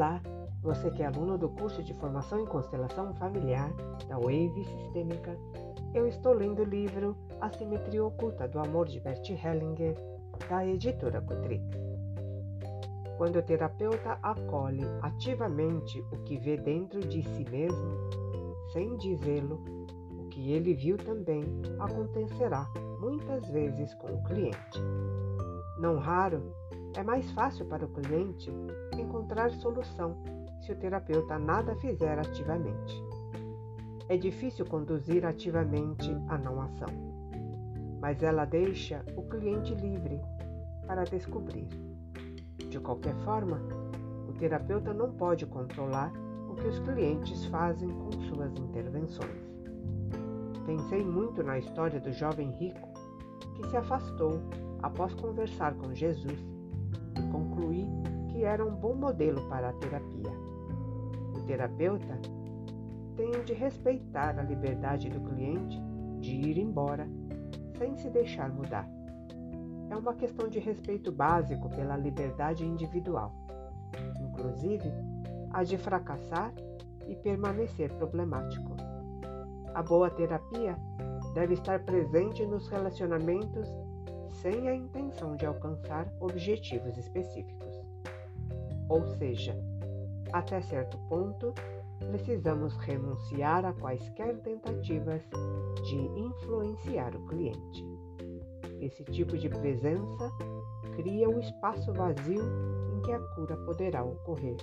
Olá, você que é aluno do curso de Formação em Constelação Familiar da Wave Sistêmica. Eu estou lendo o livro A Simetria Oculta do Amor de Bert Hellinger, da editora Cotrix. Quando o terapeuta acolhe ativamente o que vê dentro de si mesmo, sem dizê-lo, o que ele viu também acontecerá muitas vezes com o cliente. Não raro, é mais fácil para o cliente encontrar solução se o terapeuta nada fizer ativamente. É difícil conduzir ativamente a não ação, mas ela deixa o cliente livre para descobrir. De qualquer forma, o terapeuta não pode controlar o que os clientes fazem com suas intervenções. Pensei muito na história do jovem rico que se afastou após conversar com Jesus concluí que era um bom modelo para a terapia. O terapeuta tem de respeitar a liberdade do cliente de ir embora sem se deixar mudar. É uma questão de respeito básico pela liberdade individual, inclusive a de fracassar e permanecer problemático. A boa terapia deve estar presente nos relacionamentos sem a intenção de alcançar objetivos específicos. Ou seja, até certo ponto, precisamos renunciar a quaisquer tentativas de influenciar o cliente. Esse tipo de presença cria um espaço vazio em que a cura poderá ocorrer.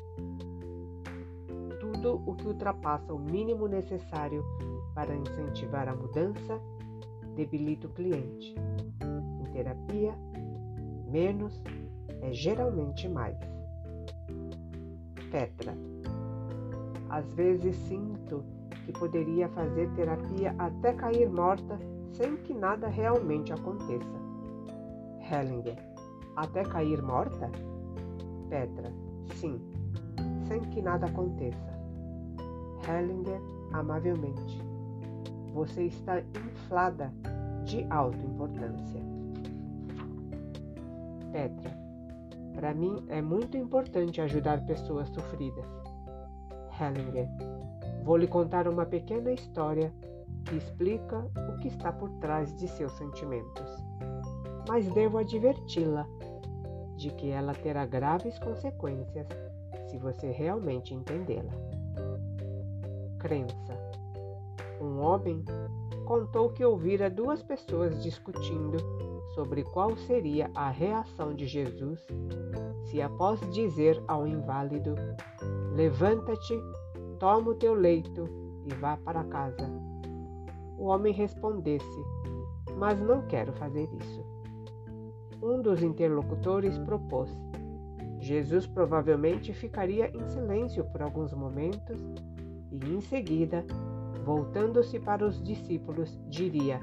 Tudo o que ultrapassa o mínimo necessário para incentivar a mudança debilita o cliente. Terapia, menos é geralmente mais. Petra. Às vezes sinto que poderia fazer terapia até cair morta sem que nada realmente aconteça. Hellinger. Até cair morta? Petra. Sim, sem que nada aconteça. Hellinger, amavelmente. Você está inflada de autoimportância. Petra. Para mim é muito importante ajudar pessoas sofridas. Hellinger. Vou lhe contar uma pequena história que explica o que está por trás de seus sentimentos. Mas devo adverti-la de que ela terá graves consequências se você realmente entendê-la. Crença. Um homem contou que ouvira duas pessoas discutindo sobre qual seria a reação de Jesus se, após dizer ao inválido: Levanta-te, toma o teu leito e vá para casa, o homem respondesse: Mas não quero fazer isso. Um dos interlocutores propôs. Jesus provavelmente ficaria em silêncio por alguns momentos e, em seguida, voltando-se para os discípulos, diria: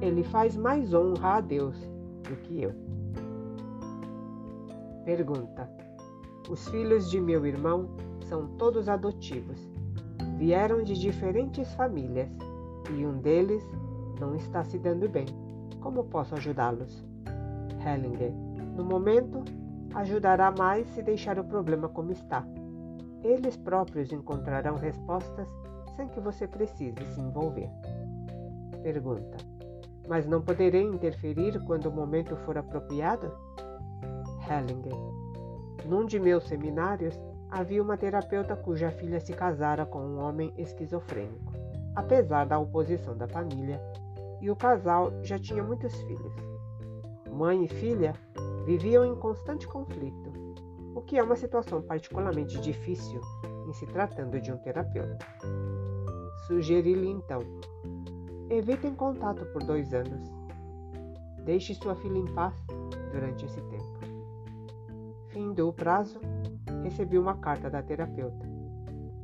ele faz mais honra a Deus do que eu. Pergunta: Os filhos de meu irmão são todos adotivos. Vieram de diferentes famílias e um deles não está se dando bem. Como posso ajudá-los? Hellinger: No momento, ajudará mais se deixar o problema como está. Eles próprios encontrarão respostas sem que você precise se envolver. Pergunta: mas não poderei interferir quando o momento for apropriado? Hellinger. Num de meus seminários, havia uma terapeuta cuja filha se casara com um homem esquizofrênico, apesar da oposição da família, e o casal já tinha muitos filhos. Mãe e filha viviam em constante conflito, o que é uma situação particularmente difícil em se tratando de um terapeuta. Sugeri-lhe então Evitem contato por dois anos. Deixe sua filha em paz durante esse tempo. Findou o prazo, recebi uma carta da terapeuta.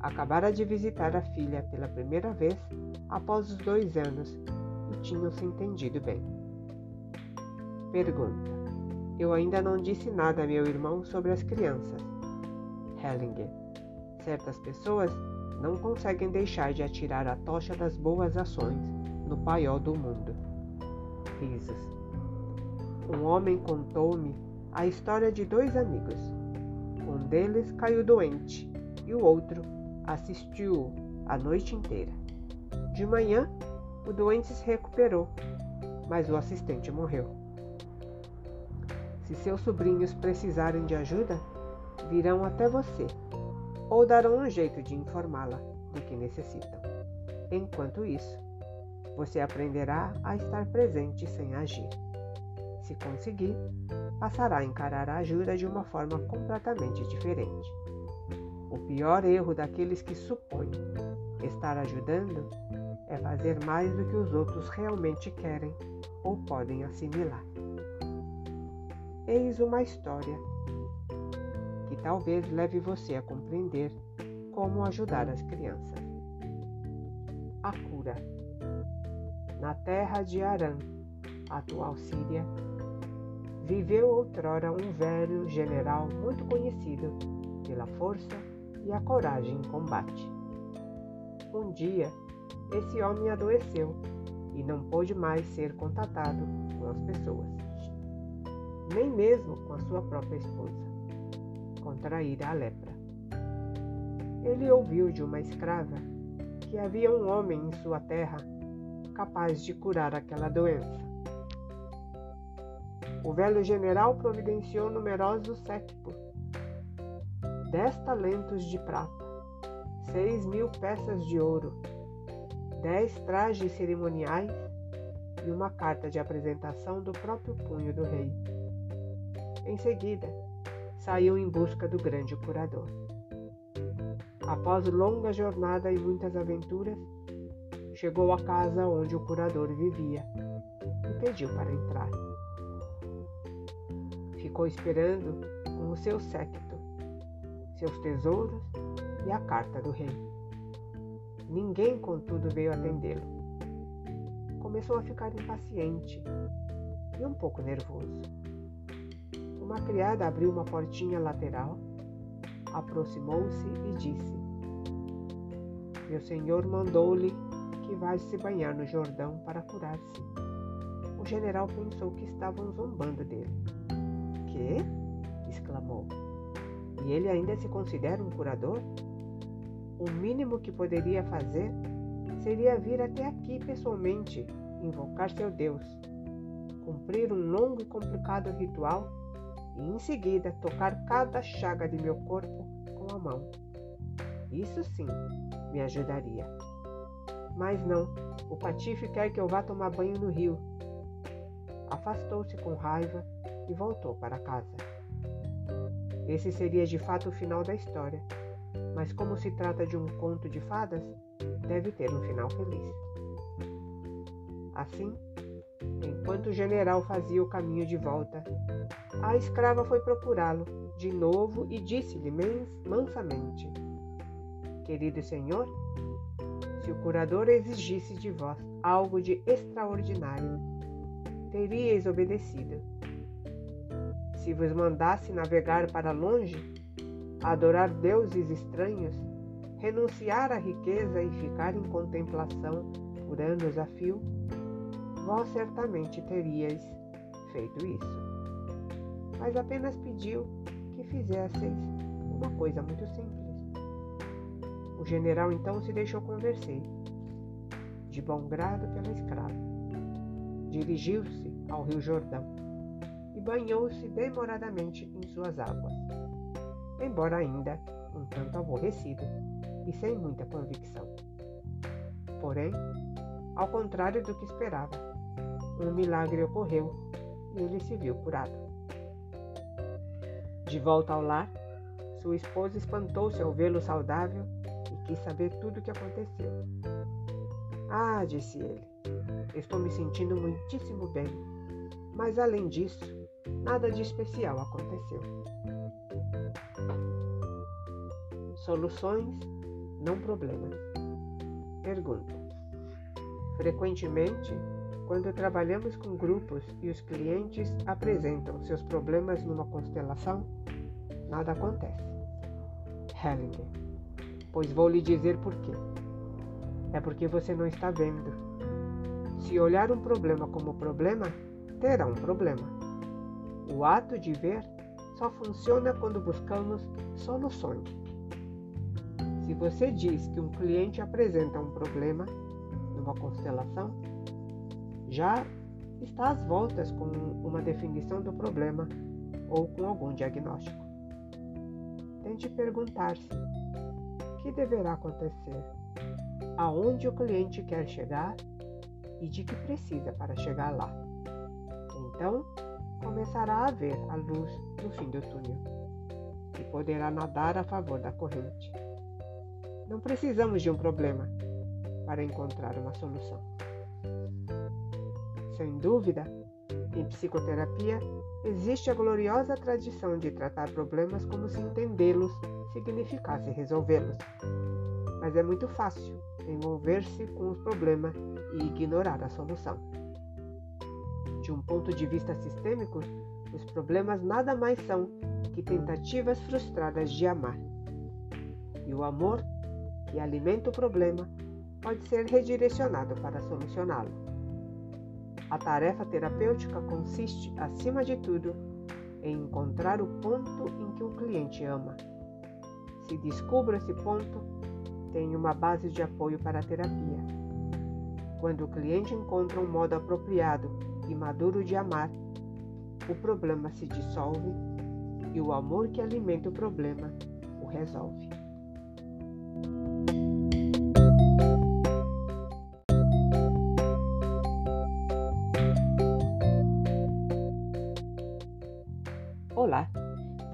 Acabara de visitar a filha pela primeira vez após os dois anos e tinham se entendido bem. Pergunta: Eu ainda não disse nada a meu irmão sobre as crianças. Hellinger: Certas pessoas não conseguem deixar de atirar a tocha das boas ações no paiol do mundo. Risos. Um homem contou-me a história de dois amigos. Um deles caiu doente e o outro assistiu a noite inteira. De manhã, o doente se recuperou, mas o assistente morreu. Se seus sobrinhos precisarem de ajuda, virão até você ou darão um jeito de informá-la do que necessitam. Enquanto isso, você aprenderá a estar presente sem agir. Se conseguir, passará a encarar a ajuda de uma forma completamente diferente. O pior erro daqueles que supõem estar ajudando é fazer mais do que os outros realmente querem ou podem assimilar. Eis uma história que talvez leve você a compreender como ajudar as crianças. A cura. Na terra de Arã, atual Síria, viveu outrora um velho general muito conhecido pela força e a coragem em combate. Um dia, esse homem adoeceu e não pôde mais ser contatado com as pessoas, nem mesmo com a sua própria esposa, contraíra a lepra. Ele ouviu de uma escrava que havia um homem em sua terra capaz de curar aquela doença. O velho general providenciou numerosos séquipos, dez talentos de prata, seis mil peças de ouro, dez trajes cerimoniais e uma carta de apresentação do próprio punho do rei. Em seguida, saiu em busca do grande curador. Após longa jornada e muitas aventuras, chegou à casa onde o curador vivia e pediu para entrar. Ficou esperando com o seu séquito, seus tesouros e a carta do rei. Ninguém, contudo, veio atendê-lo. Começou a ficar impaciente e um pouco nervoso. Uma criada abriu uma portinha lateral, aproximou-se e disse: Meu senhor mandou-lhe que vá se banhar no Jordão para curar-se. O general pensou que estavam zombando dele. Que? exclamou. E ele ainda se considera um curador? O mínimo que poderia fazer seria vir até aqui pessoalmente, invocar seu Deus, cumprir um longo e complicado ritual e em seguida tocar cada chaga de meu corpo com a mão. Isso sim me ajudaria. Mas não, o Patife quer que eu vá tomar banho no rio. Afastou-se com raiva e voltou para casa. Esse seria de fato o final da história mas como se trata de um conto de fadas, deve ter um final feliz. Assim, enquanto o general fazia o caminho de volta, a escrava foi procurá-lo de novo e disse-lhe mansamente: Querido senhor, se o curador exigisse de vós algo de extraordinário, teríeis obedecido. Se vos mandasse navegar para longe, adorar deuses estranhos, renunciar à riqueza e ficar em contemplação por anos a fio, vós certamente teríeis feito isso. Mas apenas pediu que fizesseis uma coisa muito simples. O general então se deixou convencer, de bom grado pela escrava. Dirigiu-se ao Rio Jordão e banhou-se demoradamente em suas águas embora ainda um tanto aborrecido e sem muita convicção. Porém, ao contrário do que esperava, um milagre ocorreu e ele se viu curado. De volta ao lar, sua esposa espantou-se ao vê-lo saudável quis saber tudo o que aconteceu. Ah, disse ele, estou me sentindo muitíssimo bem, mas além disso, nada de especial aconteceu. Soluções, não problemas. Pergunta: Frequentemente, quando trabalhamos com grupos e os clientes apresentam seus problemas numa constelação, nada acontece. Hellinger: Pois vou lhe dizer por quê. É porque você não está vendo. Se olhar um problema como problema, terá um problema. O ato de ver só funciona quando buscamos soluções. Se você diz que um cliente apresenta um problema numa constelação, já está às voltas com uma definição do problema ou com algum diagnóstico. Tente perguntar-se: que deverá acontecer? Aonde o cliente quer chegar e de que precisa para chegar lá? Então, começará a ver a luz no fim do túnel e poderá nadar a favor da corrente. Não precisamos de um problema para encontrar uma solução. Sem dúvida, em psicoterapia existe a gloriosa tradição de tratar problemas como se entendê-los significasse resolvê-los. Mas é muito fácil envolver-se com os problemas e ignorar a solução. De um ponto de vista sistêmico, os problemas nada mais são que tentativas frustradas de amar. E o amor, que alimenta o problema, pode ser redirecionado para solucioná-lo. A tarefa terapêutica consiste, acima de tudo, em encontrar o ponto em que o cliente ama. Se descubro esse ponto, tenho uma base de apoio para a terapia. Quando o cliente encontra um modo apropriado e maduro de amar, o problema se dissolve e o amor que alimenta o problema o resolve.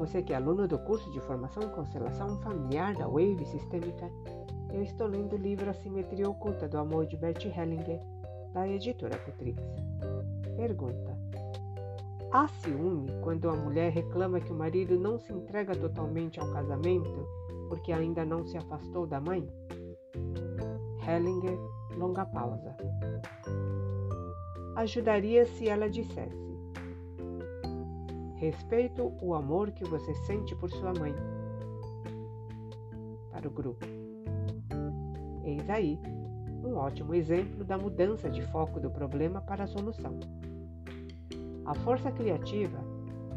Você que é aluno do curso de formação em constelação familiar da Wave Sistêmica, eu estou lendo o livro A Simetria Oculta do Amor de Bert Hellinger, da editora Cutrix. Pergunta: Há ciúme quando a mulher reclama que o marido não se entrega totalmente ao casamento porque ainda não se afastou da mãe? Hellinger, longa pausa. Ajudaria se ela dissesse: Respeito o amor que você sente por sua mãe. Para o grupo. Eis aí um ótimo exemplo da mudança de foco do problema para a solução. A força criativa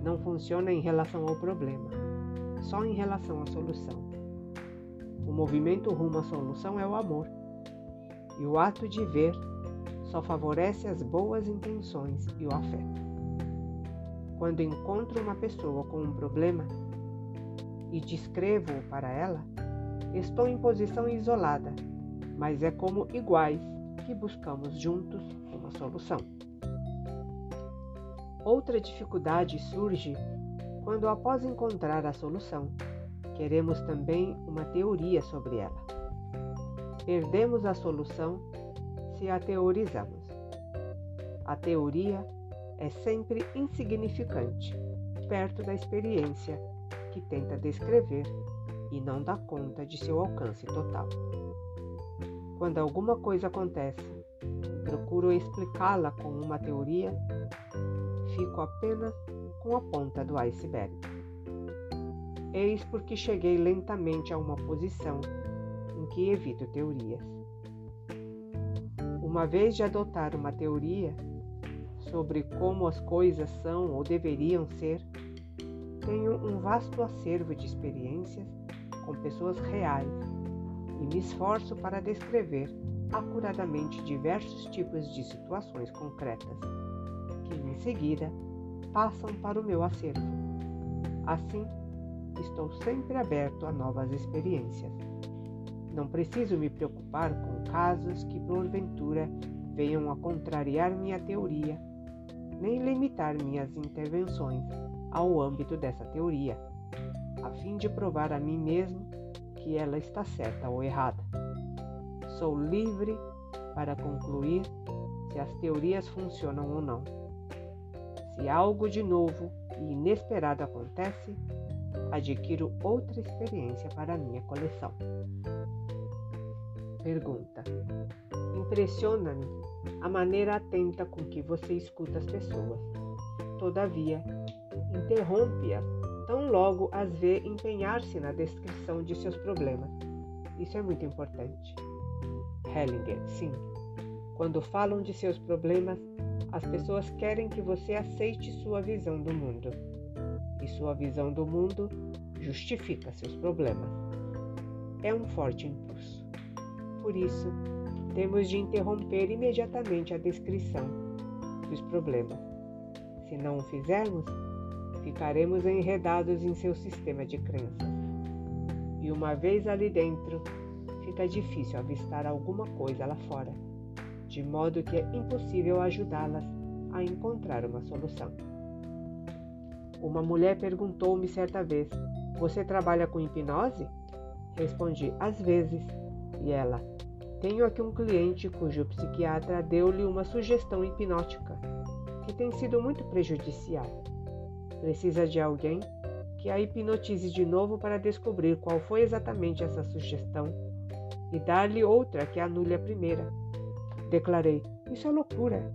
não funciona em relação ao problema, só em relação à solução. O movimento rumo à solução é o amor, e o ato de ver só favorece as boas intenções e o afeto. Quando encontro uma pessoa com um problema e descrevo-o para ela, estou em posição isolada mas é como iguais que buscamos juntos uma solução. Outra dificuldade surge quando, após encontrar a solução, queremos também uma teoria sobre ela. Perdemos a solução se a teorizamos. A teoria é sempre insignificante, perto da experiência que tenta descrever e não dá conta de seu alcance total. Quando alguma coisa acontece e procuro explicá-la com uma teoria, fico apenas com a ponta do iceberg. Eis porque cheguei lentamente a uma posição em que evito teorias. Uma vez de adotar uma teoria sobre como as coisas são ou deveriam ser, tenho um vasto acervo de experiências com pessoas reais e me esforço para descrever acuradamente diversos tipos de situações concretas, que em seguida passam para o meu acervo. Assim, estou sempre aberto a novas experiências. Não preciso me preocupar com casos que porventura venham a contrariar minha teoria, nem limitar minhas intervenções ao âmbito dessa teoria, a fim de provar a mim mesmo que ela está certa ou errada. Sou livre para concluir se as teorias funcionam ou não. Se algo de novo e inesperado acontece, adquiro outra experiência para minha coleção. Pergunta: Impressiona-me a maneira atenta com que você escuta as pessoas. Todavia, interrompe-as tão logo as vê empenhar-se na descrição de seus problemas. Isso é muito importante. Hellinger, sim. Quando falam de seus problemas, as pessoas querem que você aceite sua visão do mundo. e sua visão do mundo justifica seus problemas. É um forte impulso. Por isso, temos de interromper imediatamente a descrição dos problemas. Se não o fizermos, ficaremos enredados em seu sistema de crenças. E uma vez ali dentro, fica difícil avistar alguma coisa lá fora, de modo que é impossível ajudá-las a encontrar uma solução. Uma mulher perguntou-me certa vez: Você trabalha com hipnose? Respondi: Às vezes. E ela: Tenho aqui um cliente cujo psiquiatra deu-lhe uma sugestão hipnótica que tem sido muito prejudicial. Precisa de alguém que a hipnotize de novo para descobrir qual foi exatamente essa sugestão e dar-lhe outra que anule a primeira. Declarei: Isso é loucura,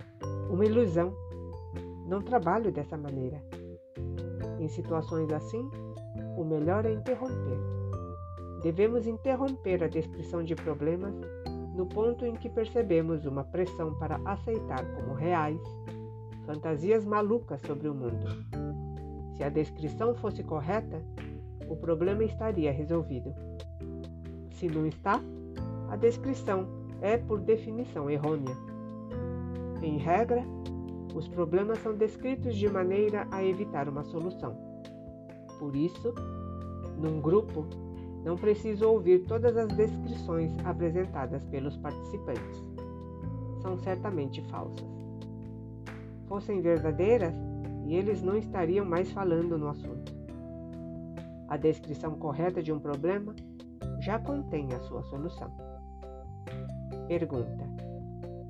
uma ilusão. Não trabalho dessa maneira. Em situações assim, o melhor é interromper. Devemos interromper a descrição de problemas no ponto em que percebemos uma pressão para aceitar como reais fantasias malucas sobre o mundo. Se a descrição fosse correta, o problema estaria resolvido. Se não está, a descrição é, por definição, errônea. Em regra, os problemas são descritos de maneira a evitar uma solução. Por isso, num grupo, não preciso ouvir todas as descrições apresentadas pelos participantes. São certamente falsas. Fossem verdadeiras, e eles não estariam mais falando no assunto. A descrição correta de um problema já contém a sua solução. Pergunta: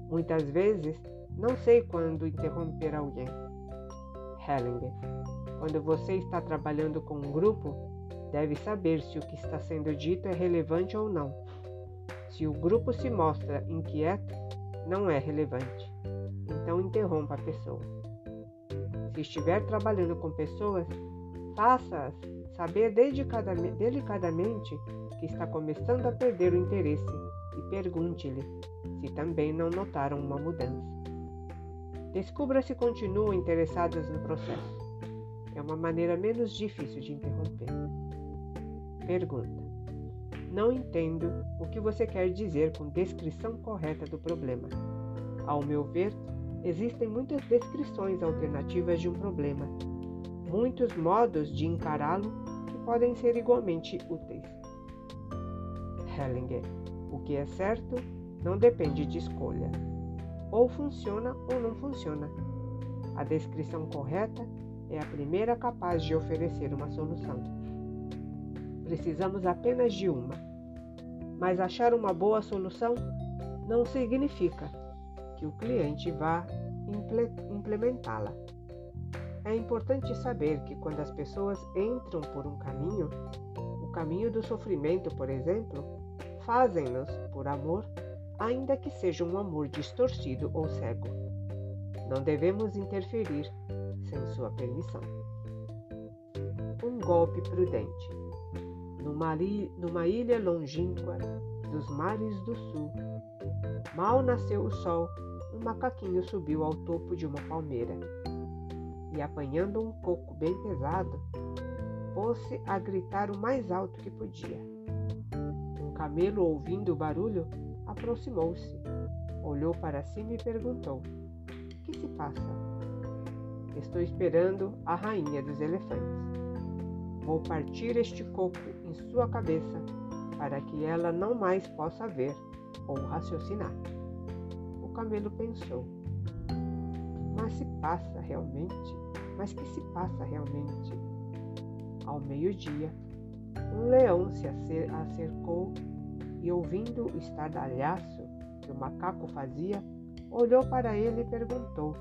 Muitas vezes não sei quando interromper alguém. Hellinger. Quando você está trabalhando com um grupo, deve saber se o que está sendo dito é relevante ou não. Se o grupo se mostra inquieto, não é relevante. Então interrompa a pessoa. Se estiver trabalhando com pessoas, faça-as saber delicadamente que está começando a perder o interesse e pergunte-lhe se também não notaram uma mudança. Descubra se continuam interessadas no processo. É uma maneira menos difícil de interromper. Pergunta: Não entendo o que você quer dizer com descrição correta do problema. Ao meu ver, existem muitas descrições alternativas de um problema, muitos modos de encará-lo que podem ser igualmente úteis. Hellinger: O que é certo não depende de escolha ou funciona ou não funciona. A descrição correta é a primeira capaz de oferecer uma solução. Precisamos apenas de uma. Mas achar uma boa solução não significa que o cliente vá implementá-la. É importante saber que quando as pessoas entram por um caminho, o caminho do sofrimento, por exemplo, fazem-nos, por amor, ainda que seja um amor distorcido ou cego. Não devemos interferir sem sua permissão. Um golpe prudente. Numa, ilha longínqua dos mares do sul, mal nasceu o sol, um macaquinho subiu ao topo de uma palmeira e, apanhando um coco bem pesado, pôs-se a gritar o mais alto que podia. Um camelo, ouvindo o barulho, aproximou-se, olhou para cima e perguntou: Que se passa? Estou esperando a rainha dos elefantes. Vou partir este coco sua cabeça para que ela não mais possa ver ou raciocinar. O camelo pensou: Mas se passa realmente? Mas que se passa realmente? Ao meio-dia, um leão se acercou e, ouvindo o estardalhaço que o macaco fazia, olhou para ele e perguntou: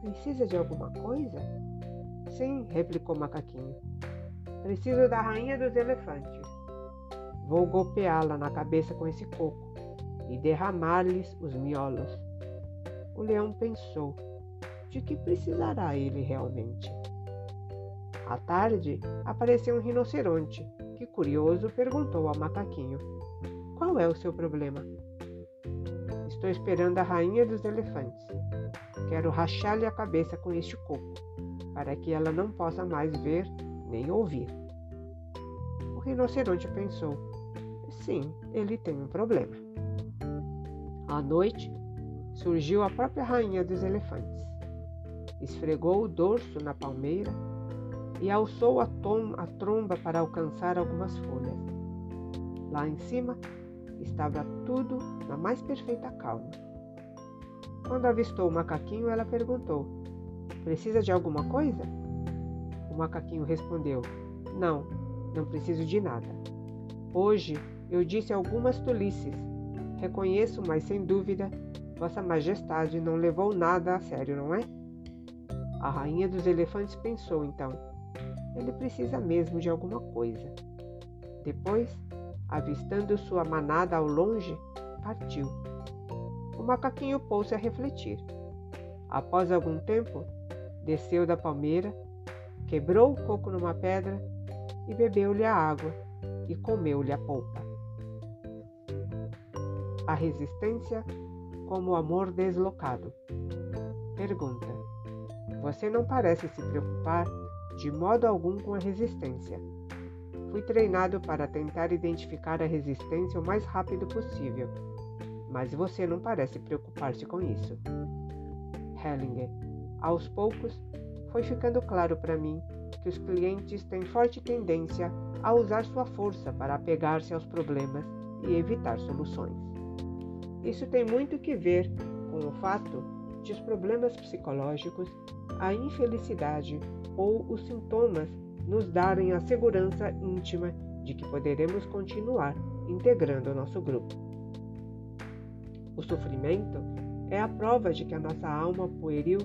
Precisa de alguma coisa? Sim, replicou o macaquinho. Preciso da rainha dos elefantes. Vou golpeá-la na cabeça com esse coco e derramar-lhes os miolos. O leão pensou: de que precisará ele realmente? À tarde, apareceu um rinoceronte que, curioso, perguntou ao macaquinho: qual é o seu problema? Estou esperando a rainha dos elefantes. Quero rachar-lhe a cabeça com este coco, para que ela não possa mais ver nem ouvir. O rinoceronte pensou: sim, ele tem um problema. À noite, surgiu a própria rainha dos elefantes. Esfregou o dorso na palmeira e alçou a, a tromba para alcançar algumas folhas. Lá em cima estava tudo na mais perfeita calma. Quando avistou o macaquinho, ela perguntou: Precisa de alguma coisa? Macaquinho respondeu: Não, não preciso de nada. Hoje eu disse algumas tolices. Reconheço, mas sem dúvida, Vossa Majestade não levou nada a sério, não é? A rainha dos elefantes pensou então: ele precisa mesmo de alguma coisa. Depois, avistando sua manada ao longe, partiu. O macaquinho pôs-se a refletir. Após algum tempo, desceu da palmeira, quebrou o coco numa pedra e bebeu-lhe a água e comeu-lhe a polpa. A resistência como amor deslocado. Pergunta: Você não parece se preocupar de modo algum com a resistência. Fui treinado para tentar identificar a resistência o mais rápido possível, mas você não parece preocupar-se com isso. Hellinger, aos poucos, foi ficando claro para mim que os clientes têm forte tendência a usar sua força para apegar-se aos problemas e evitar soluções. Isso tem muito que ver com o fato de os problemas psicológicos, a infelicidade ou os sintomas nos darem a segurança íntima de que poderemos continuar integrando o nosso grupo. O sofrimento é a prova de que a nossa alma pueril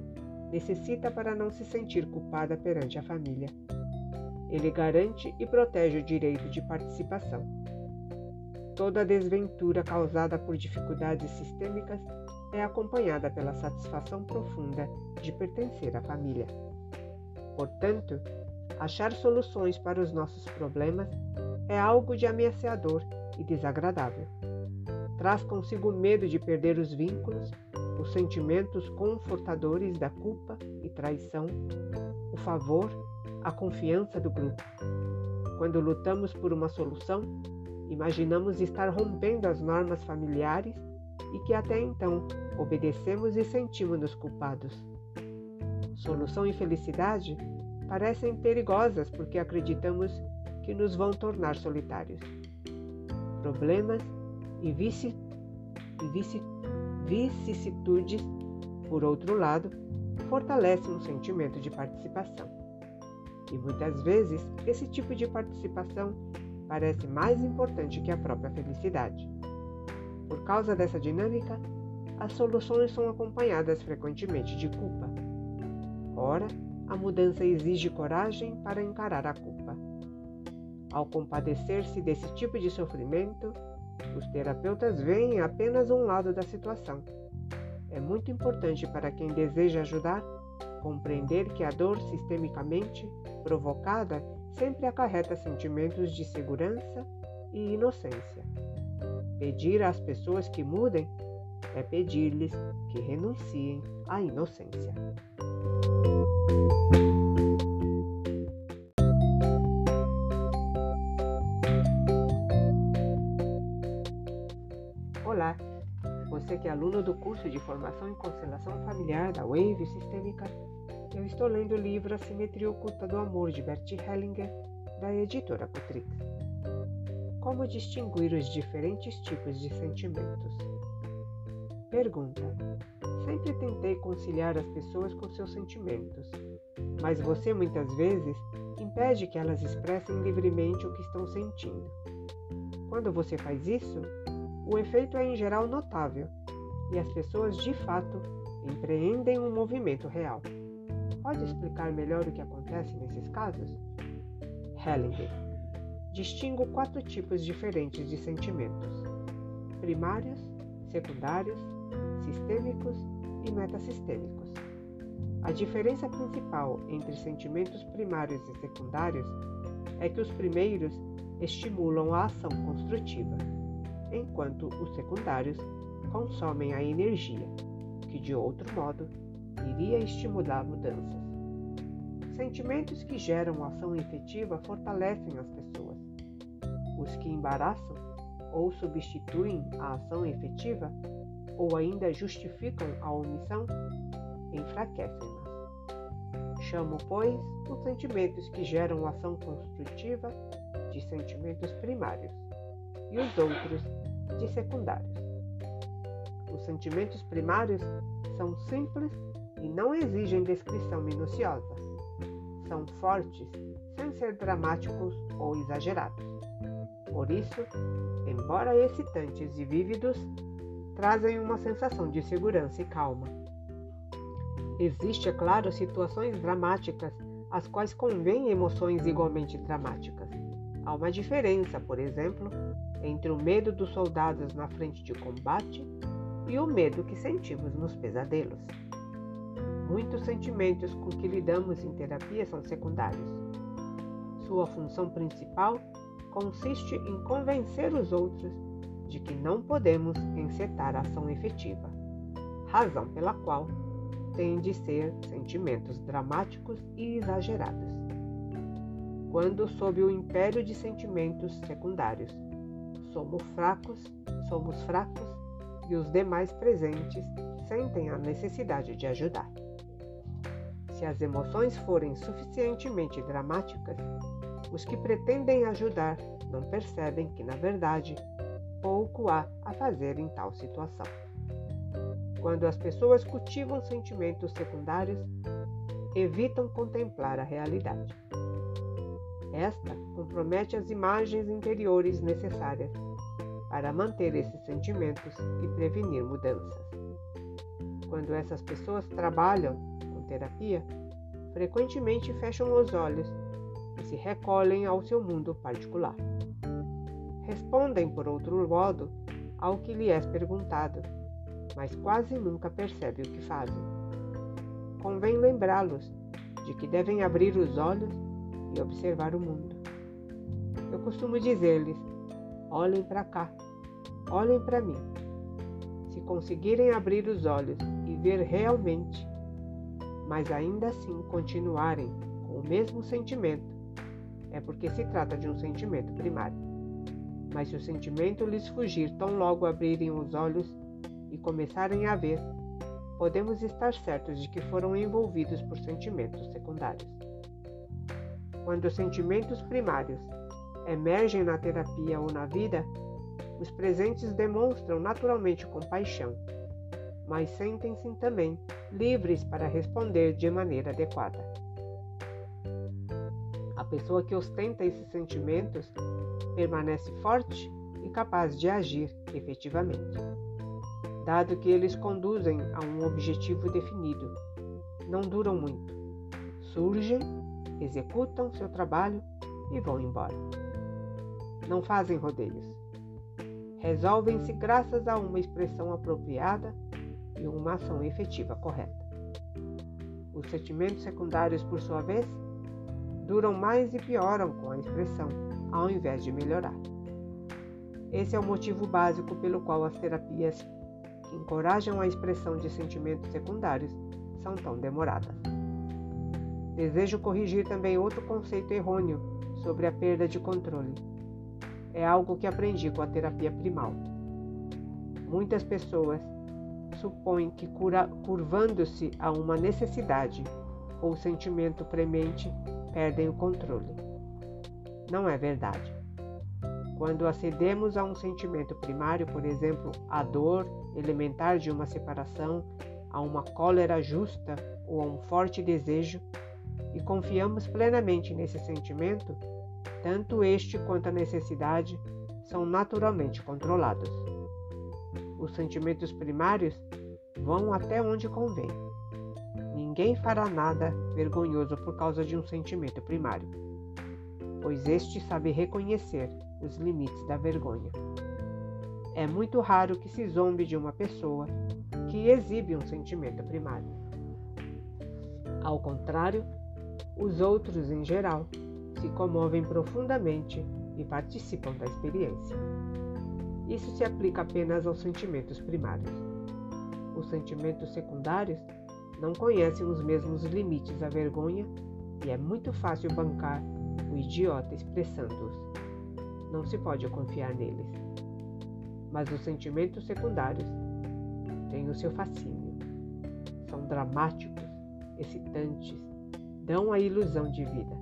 necessita para não se sentir culpada perante a família. Ele garante e protege o direito de participação. Toda desventura causada por dificuldades sistêmicas é acompanhada pela satisfação profunda de pertencer à família. Portanto, achar soluções para os nossos problemas é algo de ameaçador e desagradável. Traz consigo medo de perder os vínculos, os sentimentos confortadores da culpa e traição, o favor, a confiança do grupo. Quando lutamos por uma solução, imaginamos estar rompendo as normas familiares e que até então obedecemos e sentimos-nos culpados. Solução e felicidade parecem perigosas porque acreditamos que nos vão tornar solitários. Problemas e, vici, e vici, vicissitudes, por outro lado, fortalecem um sentimento de participação. E muitas vezes esse tipo de participação parece mais importante que a própria felicidade. Por causa dessa dinâmica, as soluções são acompanhadas frequentemente de culpa. Ora, a mudança exige coragem para encarar a culpa. Ao compadecer-se desse tipo de sofrimento, os terapeutas veem apenas um lado da situação. É muito importante para quem deseja ajudar compreender que a dor sistemicamente provocada sempre acarreta sentimentos de segurança e inocência. Pedir às pessoas que mudem é pedir-lhes que renunciem à inocência. Que aluno do curso de Formação em Constelação Familiar da Wave Sistêmica, eu estou lendo o livro A Simetria Oculta do Amor de Bert Hellinger, da editora Cotrix. Como distinguir os diferentes tipos de sentimentos? Pergunta: Sempre tentei conciliar as pessoas com seus sentimentos, mas você muitas vezes impede que elas expressem livremente o que estão sentindo. Quando você faz isso, o efeito é em geral notável e as pessoas de fato empreendem um movimento real. Pode explicar melhor o que acontece nesses casos? Hellinger. Distingo quatro tipos diferentes de sentimentos: primários, secundários, sistêmicos e metasistêmicos. A diferença principal entre sentimentos primários e secundários é que os primeiros estimulam a ação construtiva, enquanto os secundários consomem a energia, que de outro modo iria estimular mudanças. Sentimentos que geram ação efetiva fortalecem as pessoas. Os que embaraçam ou substituem a ação efetiva ou ainda justificam a omissão enfraquecem-nas. Chamo, pois, os sentimentos que geram ação construtiva de sentimentos primários e os outros de secundários. Os sentimentos primários são simples e não exigem descrição minuciosa. São fortes, sem ser dramáticos ou exagerados. Por isso, embora excitantes e vívidos, trazem uma sensação de segurança e calma. Existe, é claro, situações dramáticas às quais convêm emoções igualmente dramáticas. Há uma diferença, por exemplo, entre o medo dos soldados na frente de combate e o medo que sentimos nos pesadelos. Muitos sentimentos com que lidamos em terapia são secundários. Sua função principal consiste em convencer os outros de que não podemos encetar ação efetiva, razão pela qual têm de ser sentimentos dramáticos e exagerados. Quando sob o império de sentimentos secundários, somos fracos, somos fracos e os demais presentes sentem a necessidade de ajudar. Se as emoções forem suficientemente dramáticas, os que pretendem ajudar não percebem que, na verdade, pouco há a fazer em tal situação. Quando as pessoas cultivam sentimentos secundários, evitam contemplar a realidade. Esta compromete as imagens interiores necessárias para manter esses sentimentos e prevenir mudanças. Quando essas pessoas trabalham com terapia, frequentemente fecham os olhos e se recolhem ao seu mundo particular. Respondem, por outro modo, ao que lhe é perguntado mas quase nunca percebe o que fazem. Convém lembrá-los de que devem abrir os olhos e observar o mundo. Eu costumo dizer-lhes: olhem para cá, olhem para mim. Se conseguirem abrir os olhos e ver realmente, mas ainda assim continuarem com o mesmo sentimento, é porque se trata de um sentimento primário. Mas se o sentimento lhes fugir tão logo abrirem os olhos, e começarem a ver, podemos estar certos de que foram envolvidos por sentimentos secundários. Quando os sentimentos primários emergem na terapia ou na vida, os presentes demonstram naturalmente compaixão, mas sentem-se também livres para responder de maneira adequada. A pessoa que ostenta esses sentimentos permanece forte e capaz de agir efetivamente dado que eles conduzem a um objetivo definido. Não duram muito. Surgem, executam seu trabalho e vão embora. Não fazem rodeios. Resolvem-se graças a uma expressão apropriada e uma ação efetiva correta. Os sentimentos secundários, por sua vez, duram mais e pioram com a expressão, ao invés de melhorar. Esse é o motivo básico pelo qual as terapias que encorajam a expressão de sentimentos secundários são tão demoradas. Desejo corrigir também outro conceito errôneo sobre a perda de controle. É algo que aprendi com a terapia primal. Muitas pessoas supõem que curvando-se a uma necessidade ou sentimento premente, perdem o controle. Não é verdade. Quando acedemos a um sentimento primário, por exemplo, a dor elementar de uma separação, a uma cólera justa ou a um forte desejo, e confiamos plenamente nesse sentimento, tanto este quanto a necessidade são naturalmente controlados. Os sentimentos primários vão até onde convém. Ninguém fará nada vergonhoso por causa de um sentimento primário, pois este sabe reconhecer os limites da vergonha. É muito raro que se zombe de uma pessoa que exibe um sentimento primário. Ao contrário, os outros, em geral, se comovem profundamente e participam da experiência. Isso se aplica apenas aos sentimentos primários. Os sentimentos secundários não conhecem os mesmos limites à vergonha e é muito fácil bancar o idiota expressando-os. Não se pode confiar neles. Mas os sentimentos secundários têm o seu fascínio. São dramáticos, excitantes, dão a ilusão de vida.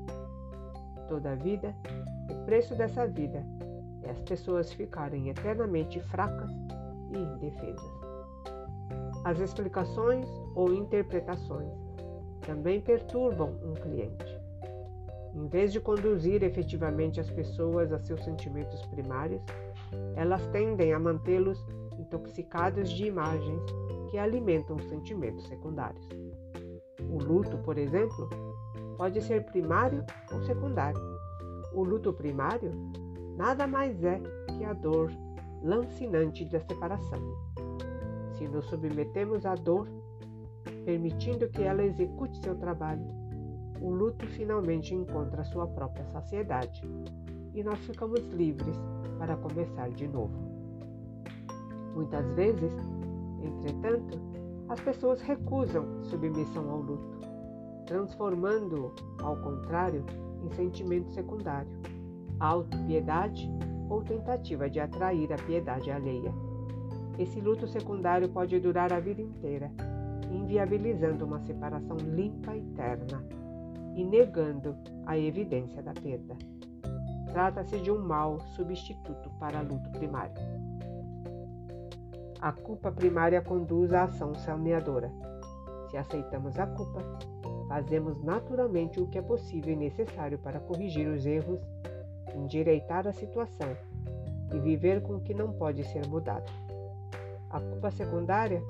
Toda vida, o preço dessa vida é as pessoas ficarem eternamente fracas e indefesas. As explicações ou interpretações também perturbam um cliente. Em vez de conduzir efetivamente as pessoas a seus sentimentos primários, elas tendem a mantê-los intoxicados de imagens que alimentam os sentimentos secundários. O luto, por exemplo, pode ser primário ou secundário. O luto primário nada mais é que a dor lancinante da separação. Se nos submetemos à dor, permitindo que ela execute seu trabalho, o luto finalmente encontra sua própria saciedade e nós ficamos livres para começar de novo. Muitas vezes, entretanto, as pessoas recusam submissão ao luto, transformando-o, ao contrário, em sentimento secundário, autopiedade ou tentativa de atrair a piedade alheia. Esse luto secundário pode durar a vida inteira, inviabilizando uma separação limpa e terna e negando a evidência da perda. Trata-se de um mal substituto para luto primário. A culpa primária conduz à ação saneadora. Se aceitamos a culpa, fazemos naturalmente o que é possível e necessário para corrigir os erros, endireitar a situação e viver com o que não pode ser mudado. A culpa secundária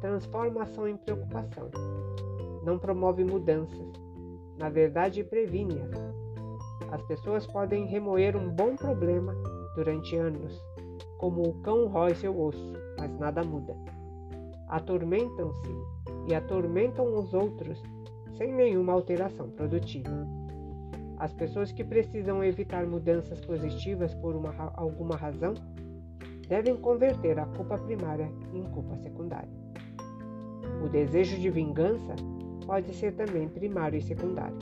transforma a ação em preocupação. Não promove mudanças, na verdade previne-as. As pessoas podem remoer um bom problema durante anos, como o cão rói seu osso, mas nada muda. Atormentam-se e atormentam os outros sem nenhuma alteração produtiva. As pessoas que precisam evitar mudanças positivas por uma, alguma razão devem converter a culpa primária em culpa secundária. O desejo de vingança pode ser também primário e secundário.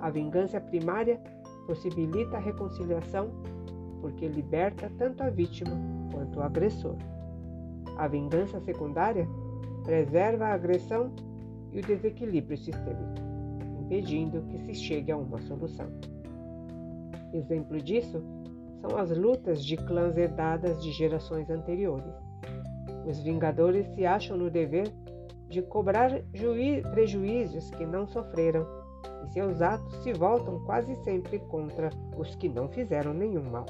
A vingança primária possibilita a reconciliação porque liberta tanto a vítima quanto o agressor. A vingança secundária preserva a agressão e o desequilíbrio sistêmico impedindo que se chegue a uma solução. Exemplo disso são as lutas de clãs herdadas de gerações anteriores. Os Vingadores se acham no dever de cobrar prejuízos que não sofreram, e seus atos se voltam quase sempre contra os que não fizeram nenhum mal.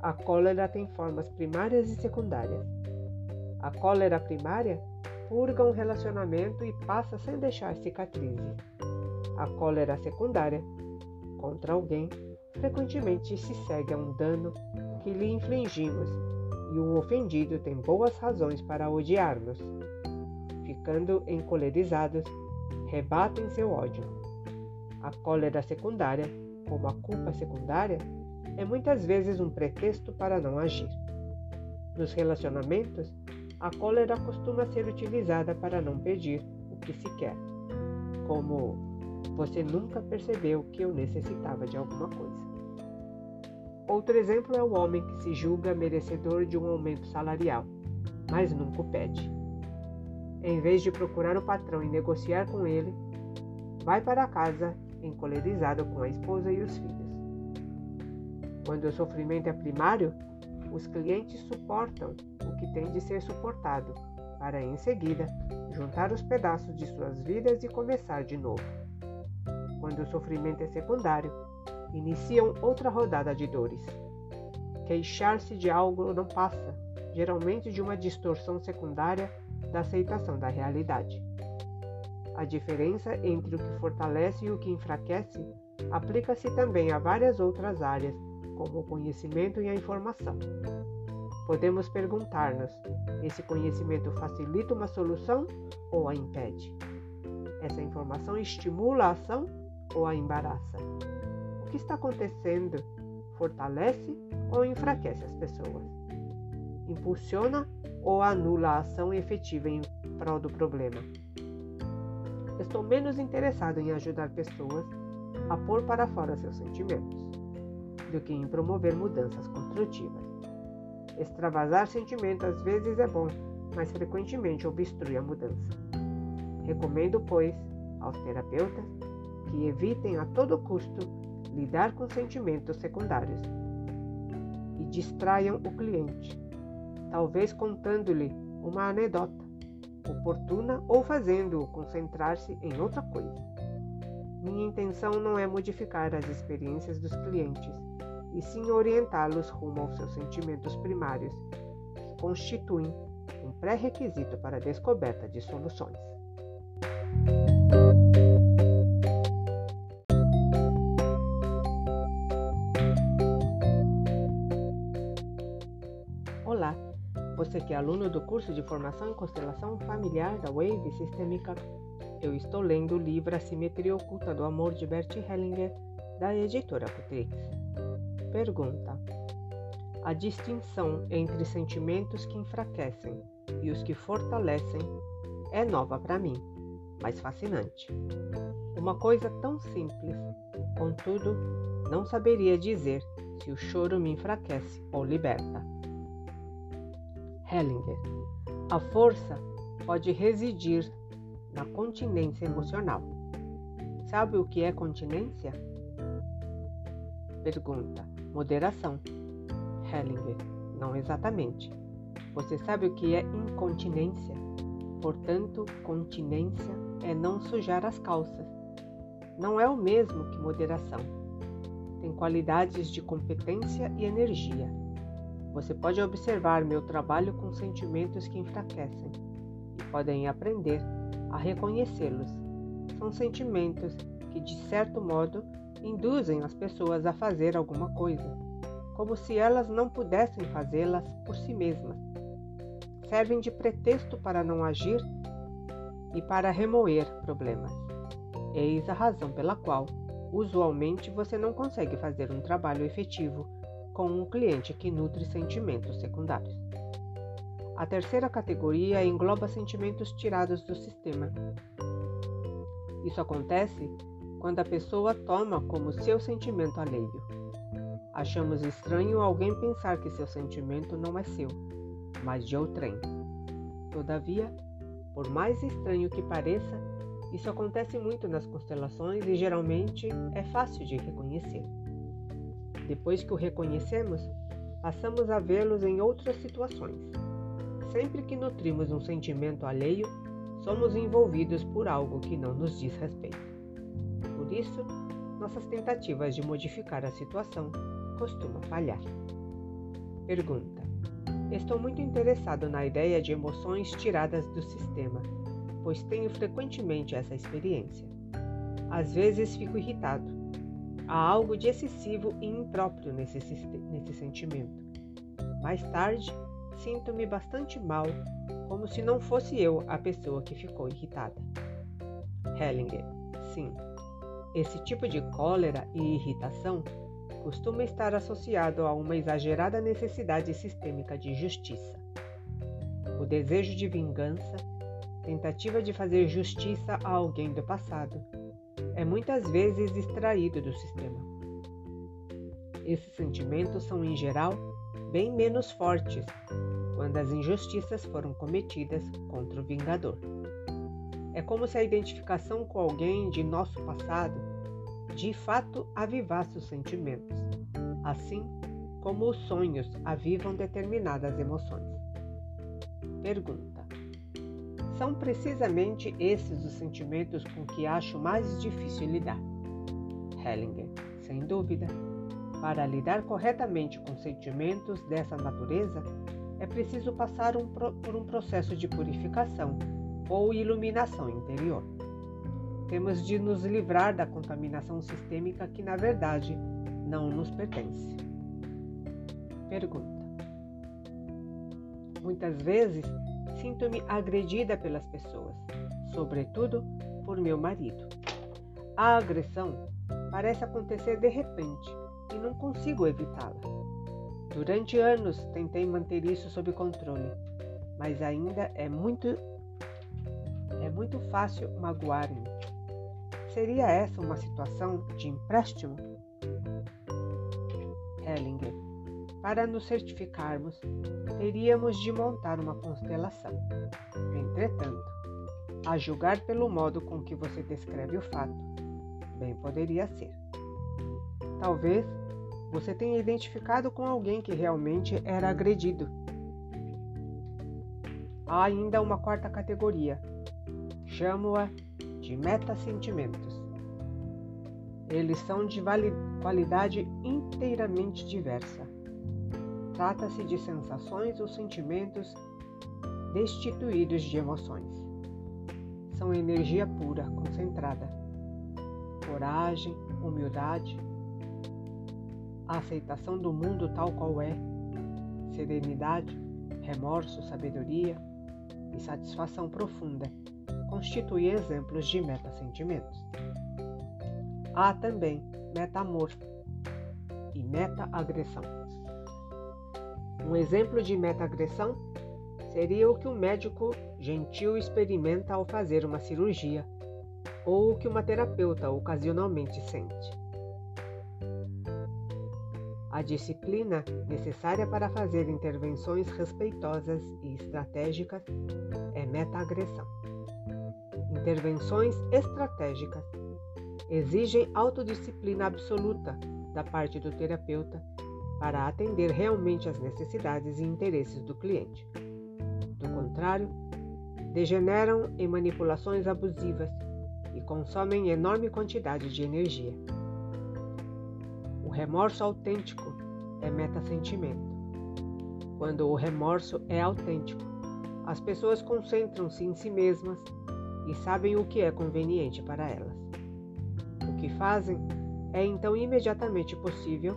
A cólera tem formas primárias e secundárias. A cólera primária purga um relacionamento e passa sem deixar cicatrizes. A cólera secundária contra alguém frequentemente se segue a um dano que lhe infligimos e o ofendido tem boas razões para odiar-nos. Ficando encolerizados, rebatem seu ódio. A cólera secundária, como a culpa secundária, é muitas vezes um pretexto para não agir. Nos relacionamentos, a cólera costuma ser utilizada para não pedir o que se quer, como você nunca percebeu que eu necessitava de alguma coisa. Outro exemplo é o homem que se julga merecedor de um aumento salarial, mas nunca o pede. Em vez de procurar o patrão e negociar com ele, vai para casa encolerizado com a esposa e os filhos. Quando o sofrimento é primário, os clientes suportam o que tem de ser suportado, para em seguida juntar os pedaços de suas vidas e começar de novo. Quando o sofrimento é secundário, iniciam outra rodada de dores. Queixar-se de algo não passa, geralmente de uma distorção secundária da aceitação da realidade. A diferença entre o que fortalece e o que enfraquece aplica-se também a várias outras áreas como o conhecimento e a informação. Podemos perguntar-nos: esse conhecimento facilita uma solução ou a impede? Essa informação estimula a ação ou a embaraça? O que está acontecendo fortalece ou enfraquece as pessoas? Impulsiona ou anula a ação efetiva em prol do problema? estou menos interessado em ajudar pessoas a pôr para fora seus sentimentos do que em promover mudanças construtivas. Extravasar sentimento às vezes é bom, mas frequentemente obstrui a mudança. Recomendo, pois, aos terapeutas que evitem a todo custo lidar com sentimentos secundários e distraiam o cliente, talvez contando-lhe uma anedota oportuna ou fazendo-o concentrar-se em outra coisa. Minha intenção não é modificar as experiências dos clientes, e sim orientá-los rumo aos seus sentimentos primários, que constituem um pré-requisito para a descoberta de soluções. Olá, você que é aluno do curso de formação em constelação familiar da Wave Sistêmica, eu estou lendo o livro A Simetria Oculta do Amor de Bert Hellinger, da editora Cutrix. Pergunta: A distinção entre sentimentos que enfraquecem e os que fortalecem é nova para mim, mas fascinante. Uma coisa tão simples, contudo, não saberia dizer se o choro me enfraquece ou liberta. Hellinger. A força pode residir na continência emocional. Sabe o que é continência? Pergunta. Moderação. Hellinger. Não exatamente. Você sabe o que é incontinência? Portanto, continência é não sujar as calças. Não é o mesmo que moderação. Tem qualidades de competência e energia. Você pode observar meu trabalho com sentimentos que enfraquecem e podem aprender a reconhecê-los. São sentimentos que, de certo modo, induzem as pessoas a fazer alguma coisa, como se elas não pudessem fazê-las por si mesmas. Servem de pretexto para não agir e para remoer problemas. Eis a razão pela qual, usualmente, você não consegue fazer um trabalho efetivo com um cliente que nutre sentimentos secundários. A terceira categoria engloba sentimentos tirados do sistema. Isso acontece quando a pessoa toma como seu sentimento alheio. Achamos estranho alguém pensar que seu sentimento não é seu, mas de outrem. Todavia, por mais estranho que pareça, isso acontece muito nas constelações e geralmente é fácil de reconhecer. Depois que o reconhecemos, passamos a vê-los em outras situações. Sempre que nutrimos um sentimento alheio, somos envolvidos por algo que não nos diz respeito. Por isso, nossas tentativas de modificar a situação costumam falhar. Pergunta: Estou muito interessado na ideia de emoções tiradas do sistema, pois tenho frequentemente essa experiência. Às vezes fico irritado, Há algo de excessivo e impróprio nesse, nesse sentimento. Mais tarde, sinto-me bastante mal, como se não fosse eu a pessoa que ficou irritada. Hellinger, sim. Esse tipo de cólera e irritação costuma estar associado a uma exagerada necessidade sistêmica de justiça. O desejo de vingança, tentativa de fazer justiça a alguém do passado, é muitas vezes extraído do sistema. Esses sentimentos são, em geral, bem menos fortes quando as injustiças foram cometidas contra o vingador. É como se a identificação com alguém de nosso passado de fato avivasse os sentimentos, assim como os sonhos avivam determinadas emoções. Pergunta: são precisamente esses os sentimentos com que acho mais difícil lidar. Hellinger, sem dúvida. Para lidar corretamente com sentimentos dessa natureza, é preciso passar um, por um processo de purificação ou iluminação interior. Temos de nos livrar da contaminação sistêmica que, na verdade, não nos pertence. Pergunta: Muitas vezes sinto-me agredida pelas pessoas, sobretudo por meu marido. A agressão parece acontecer de repente e não consigo evitá-la. Durante anos tentei manter isso sob controle, mas ainda é muito é muito fácil magoar-me. Seria essa uma situação de empréstimo? Hellinger. Para nos certificarmos, teríamos de montar uma constelação. Entretanto, a julgar pelo modo com que você descreve o fato, bem poderia ser. Talvez você tenha identificado com alguém que realmente era agredido. Há ainda uma quarta categoria. Chamo-a de metasentimentos. Eles são de qualidade inteiramente diversa. Trata-se de sensações ou sentimentos destituídos de emoções. São energia pura, concentrada. Coragem, humildade, a aceitação do mundo tal qual é, serenidade, remorso, sabedoria e satisfação profunda constituem exemplos de metasentimentos. Há também meta-amor e meta-agressão. Um exemplo de meta-agressão seria o que o médico gentil experimenta ao fazer uma cirurgia ou o que uma terapeuta ocasionalmente sente. A disciplina necessária para fazer intervenções respeitosas e estratégicas é meta-agressão. Intervenções estratégicas exigem autodisciplina absoluta da parte do terapeuta para atender realmente às necessidades e interesses do cliente. Do contrário, degeneram em manipulações abusivas e consomem enorme quantidade de energia. O remorso autêntico é metassentimento. Quando o remorso é autêntico, as pessoas concentram-se em si mesmas e sabem o que é conveniente para elas. Que fazem é então imediatamente possível,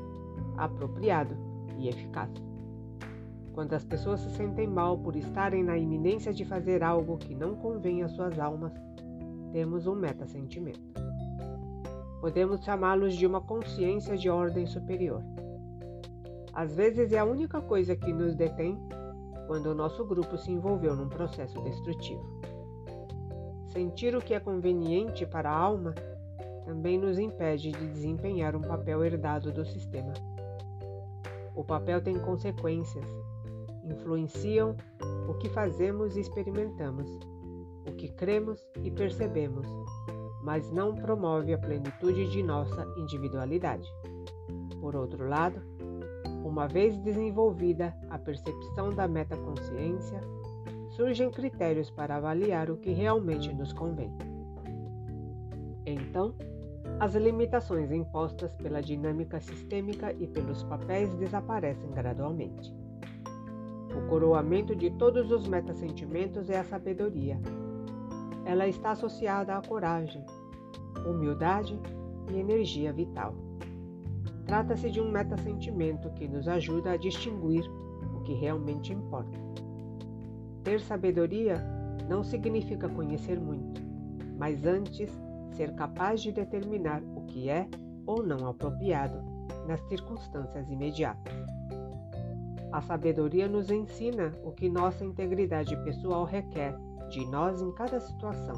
apropriado e eficaz. Quando as pessoas se sentem mal por estarem na iminência de fazer algo que não convém às suas almas, temos um metassentimento. Podemos chamá-los de uma consciência de ordem superior. Às vezes é a única coisa que nos detém quando o nosso grupo se envolveu num processo destrutivo. Sentir o que é conveniente para a alma também nos impede de desempenhar um papel herdado do sistema. O papel tem consequências, influenciam o que fazemos e experimentamos, o que cremos e percebemos, mas não promove a plenitude de nossa individualidade. Por outro lado, uma vez desenvolvida a percepção da metaconsciência, surgem critérios para avaliar o que realmente nos convém. Então, as limitações impostas pela dinâmica sistêmica e pelos papéis desaparecem gradualmente. O coroamento de todos os metasentimentos é a sabedoria. Ela está associada à coragem, humildade e energia vital. Trata-se de um metasentimento que nos ajuda a distinguir o que realmente importa. Ter sabedoria não significa conhecer muito, mas antes ser capaz de determinar o que é ou não apropriado nas circunstâncias imediatas. A sabedoria nos ensina o que nossa integridade pessoal requer de nós em cada situação.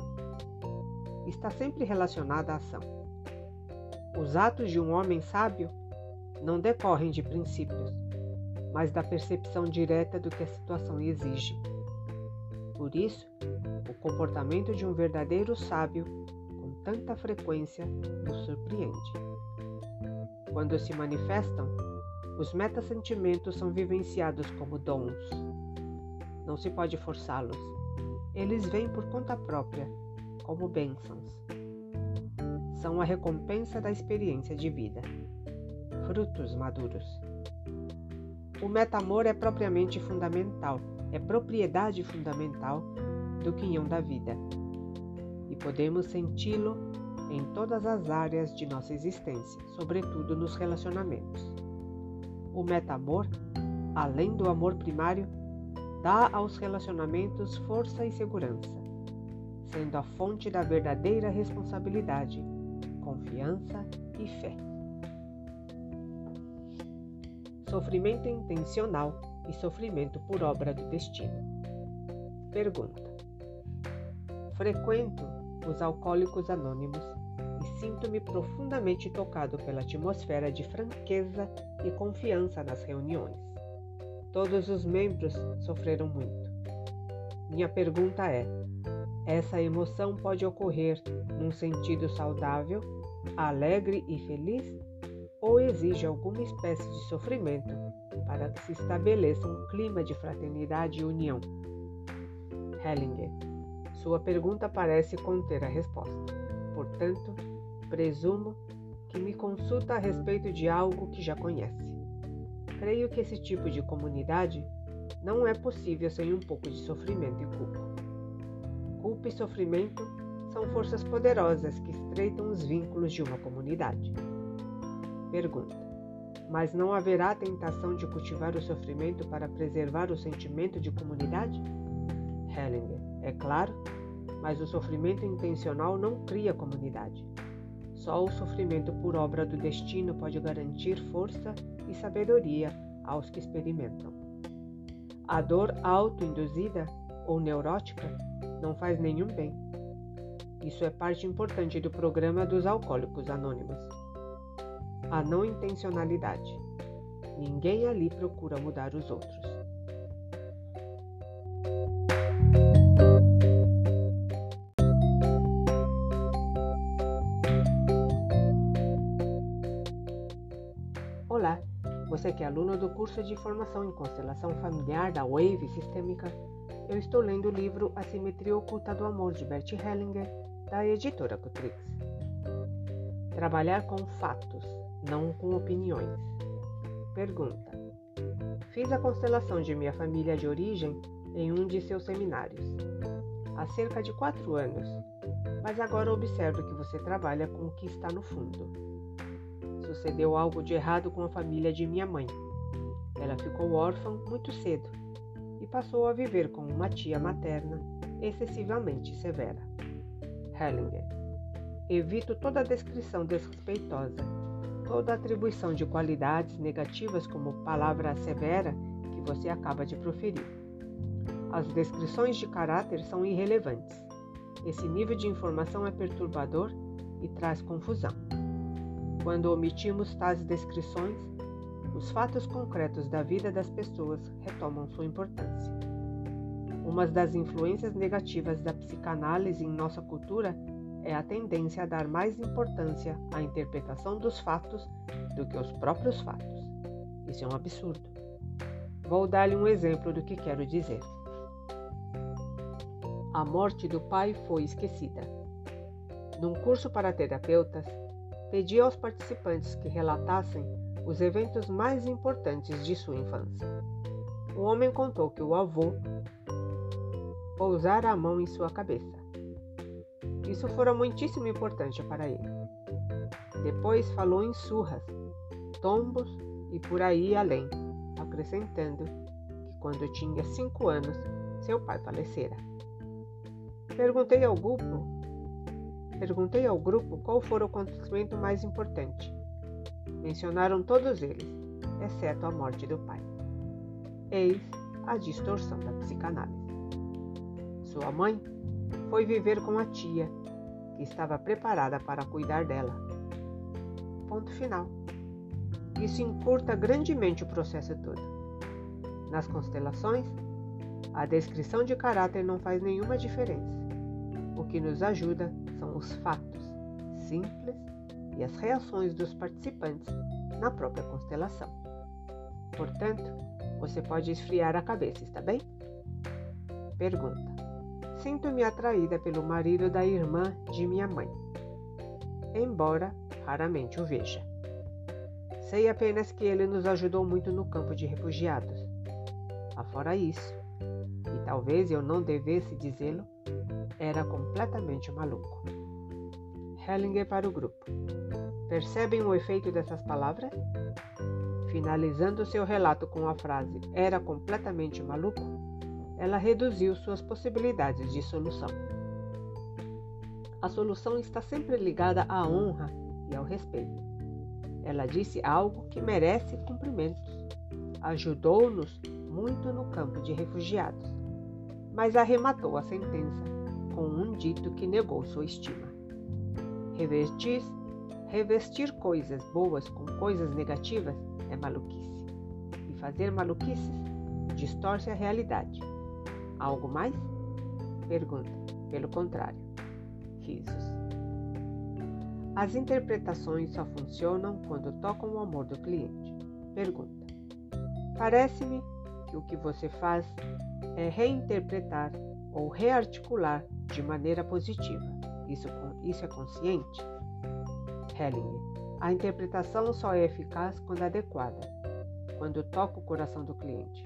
Está sempre relacionada à ação. Os atos de um homem sábio não decorrem de princípios, mas da percepção direta do que a situação exige. Por isso, o comportamento de um verdadeiro sábio tanta frequência nos surpreende. Quando se manifestam, os metasentimentos são vivenciados como dons. Não se pode forçá-los. Eles vêm por conta própria, como bênçãos. São a recompensa da experiência de vida frutos maduros. O metamor é propriamente fundamental, é propriedade fundamental do quinhão da vida. Podemos senti-lo em todas as áreas de nossa existência, sobretudo nos relacionamentos. O metamor, além do amor primário, dá aos relacionamentos força e segurança, sendo a fonte da verdadeira responsabilidade, confiança e fé. sofrimento intencional e sofrimento por obra do destino. Pergunta: Frequento os alcoólicos anônimos e sinto-me profundamente tocado pela atmosfera de franqueza e confiança nas reuniões. Todos os membros sofreram muito. Minha pergunta é: essa emoção pode ocorrer num sentido saudável, alegre e feliz? Ou exige alguma espécie de sofrimento para que se estabeleça um clima de fraternidade e união? Hellinger, sua pergunta parece conter a resposta. Portanto, presumo que me consulta a respeito de algo que já conhece. Creio que esse tipo de comunidade não é possível sem um pouco de sofrimento e culpa. Culpa e sofrimento são forças poderosas que estreitam os vínculos de uma comunidade. Pergunta: Mas não haverá tentação de cultivar o sofrimento para preservar o sentimento de comunidade? Hellinger: É claro, mas o sofrimento intencional não cria comunidade. Só o sofrimento por obra do destino pode garantir força e sabedoria aos que experimentam. A dor autoinduzida ou neurótica não faz nenhum bem. Isso é parte importante do programa dos Alcoólicos Anônimos. A não intencionalidade. Ninguém ali procura mudar os outros. Você que é aluno do curso de formação em constelação familiar da Wave Sistêmica, eu estou lendo o livro A Simetria Oculta do Amor de Bert Hellinger, da editora Cutrix. Trabalhar com fatos, não com opiniões. Pergunta: Fiz a constelação de minha família de origem em um de seus seminários, há cerca de quatro anos, mas agora observo que você trabalha com o que está no fundo sucedeu algo de errado com a família de minha mãe. Ela ficou órfã muito cedo e passou a viver com uma tia materna excessivamente severa. Hellinger. Evito toda descrição desrespeitosa, toda atribuição de qualidades negativas como palavra severa que você acaba de proferir. As descrições de caráter são irrelevantes. Esse nível de informação é perturbador e traz confusão. Quando omitimos tais descrições, os fatos concretos da vida das pessoas retomam sua importância. Uma das influências negativas da psicanálise em nossa cultura é a tendência a dar mais importância à interpretação dos fatos do que aos próprios fatos. Isso é um absurdo. Vou dar-lhe um exemplo do que quero dizer. A morte do pai foi esquecida. Num curso para terapeutas, pedi aos participantes que relatassem os eventos mais importantes de sua infância. O homem contou que o avô pousara a mão em sua cabeça. Isso fora muitíssimo importante para ele. Depois falou em surras, tombos e por aí além, acrescentando que quando tinha cinco anos, seu pai falecera. Perguntei ao grupo Perguntei ao grupo qual fora o acontecimento mais importante. Mencionaram todos eles, exceto a morte do pai. Eis a distorção da psicanálise. Sua mãe foi viver com a tia, que estava preparada para cuidar dela. Ponto final. Isso encurta grandemente o processo todo. Nas constelações, a descrição de caráter não faz nenhuma diferença. O que nos ajuda são os fatos simples e as reações dos participantes na própria constelação. Portanto, você pode esfriar a cabeça, está bem? Pergunta: Sinto-me atraída pelo marido da irmã de minha mãe, embora raramente o veja. Sei apenas que ele nos ajudou muito no campo de refugiados. Afora isso, talvez eu não devesse dizê-lo, era completamente maluco. Hellinger para o grupo. Percebem o efeito dessas palavras? Finalizando seu relato com a frase era completamente maluco, ela reduziu suas possibilidades de solução. A solução está sempre ligada à honra e ao respeito. Ela disse algo que merece cumprimentos. Ajudou-nos muito no campo de refugiados, mas arrematou a sentença com um dito que negou sua estima. Revestir, revestir coisas boas com coisas negativas é maluquice. E fazer maluquices distorce a realidade. Algo mais? Pergunta. Pelo contrário. Risos. As interpretações só funcionam quando tocam o amor do cliente. Pergunta. Parece-me que o que você faz é reinterpretar ou rearticular de maneira positiva. Isso, isso é consciente? Hellinger. A interpretação só é eficaz quando adequada, quando toca o coração do cliente.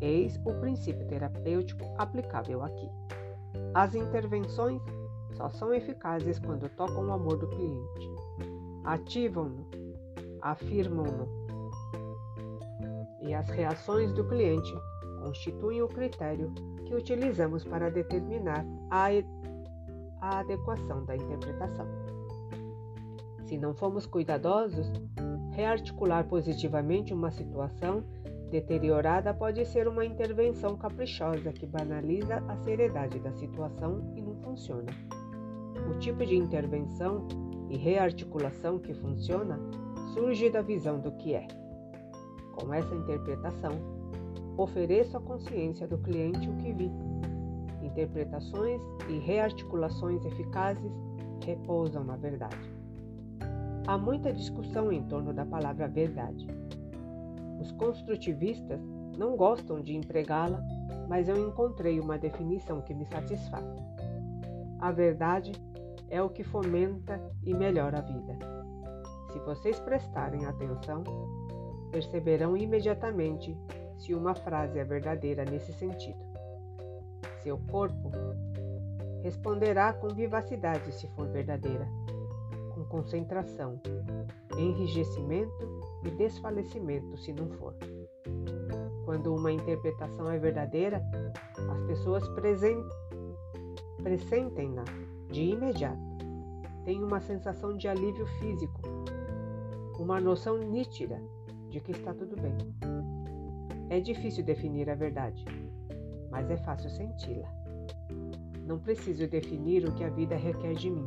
Eis o princípio terapêutico aplicável aqui. As intervenções só são eficazes quando tocam o amor do cliente, ativam-no, afirmam-no. E as reações do cliente constituem o critério que utilizamos para determinar a, a adequação da interpretação. Se não formos cuidadosos, rearticular positivamente uma situação deteriorada pode ser uma intervenção caprichosa que banaliza a seriedade da situação e não funciona. O tipo de intervenção e rearticulação que funciona surge da visão do que é. Com essa interpretação, ofereço à consciência do cliente o que vi. Interpretações e rearticulações eficazes repousam na verdade. Há muita discussão em torno da palavra verdade. Os construtivistas não gostam de empregá-la, mas eu encontrei uma definição que me satisfaz. A verdade é o que fomenta e melhora a vida. Se vocês prestarem atenção, perceberão imediatamente se uma frase é verdadeira nesse sentido. Seu corpo responderá com vivacidade se for verdadeira, com concentração, enrijecimento e desfalecimento se não for. Quando uma interpretação é verdadeira, as pessoas pressentem-na de imediato. Tem uma sensação de alívio físico, uma noção nítida de que está tudo bem. É difícil definir a verdade, mas é fácil senti-la. Não preciso definir o que a vida requer de mim.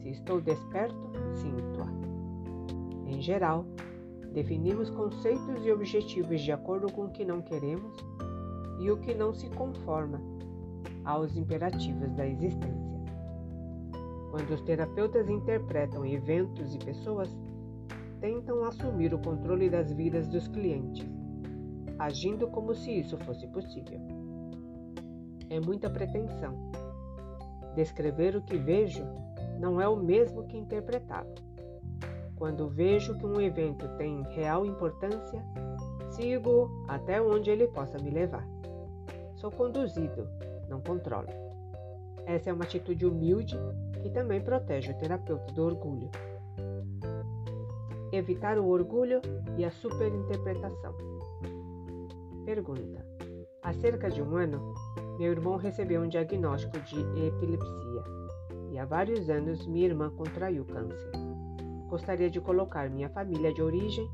Se estou desperto, sinto-a. Em geral, definimos conceitos e objetivos de acordo com o que não queremos e o que não se conforma aos imperativos da existência. Quando os terapeutas interpretam eventos e pessoas, tentam assumir o controle das vidas dos clientes, agindo como se isso fosse possível. É muita pretensão. Descrever o que vejo não é o mesmo que interpretá-lo. Quando vejo que um evento tem real importância, sigo até onde ele possa me levar. Sou conduzido, não controlo. Essa é uma atitude humilde que também protege o terapeuta do orgulho. Evitar o orgulho e a superinterpretação. Pergunta: Há cerca de um ano, meu irmão recebeu um diagnóstico de epilepsia e há vários anos minha irmã contraiu câncer. Gostaria de colocar minha família de origem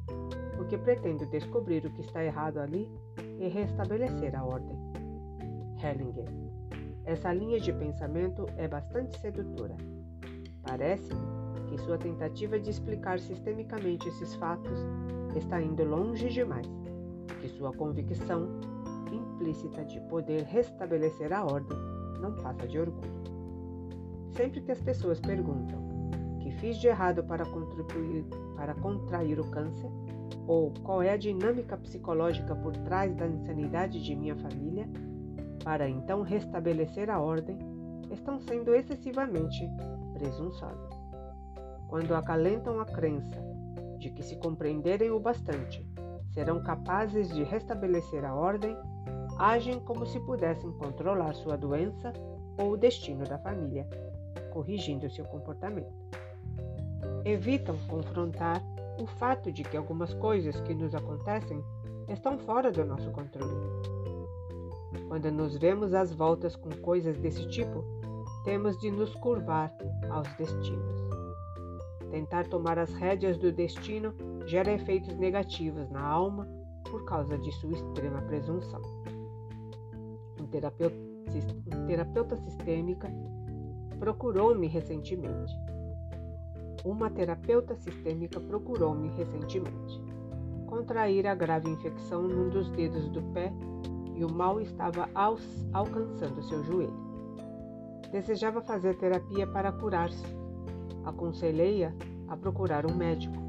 porque pretendo descobrir o que está errado ali e restabelecer a ordem. Hellinger essa linha de pensamento é bastante sedutora. Parece-me que sua tentativa de explicar sistemicamente esses fatos está indo longe demais, que sua convicção implícita de poder restabelecer a ordem não passa de orgulho. Sempre que as pessoas perguntam que fiz de errado para para contrair o câncer ou qual é a dinâmica psicológica por trás da insanidade de minha família, para então restabelecer a ordem, estão sendo excessivamente presunçosas. Quando acalentam a crença de que, se compreenderem o bastante, serão capazes de restabelecer a ordem, agem como se pudessem controlar sua doença ou o destino da família, corrigindo seu comportamento. Evitam confrontar o fato de que algumas coisas que nos acontecem estão fora do nosso controle quando nos vemos às voltas com coisas desse tipo, temos de nos curvar aos destinos. Tentar tomar as rédeas do destino gera efeitos negativos na alma por causa de sua extrema presunção. Um terapeuta, um terapeuta sistêmica procurou-me recentemente. Uma terapeuta sistêmica procurou-me recentemente. Contraíra grave infecção num dos dedos do pé e o mal estava alcançando seu joelho. Desejava fazer terapia para curar-se. Aconselhei-a a procurar um médico.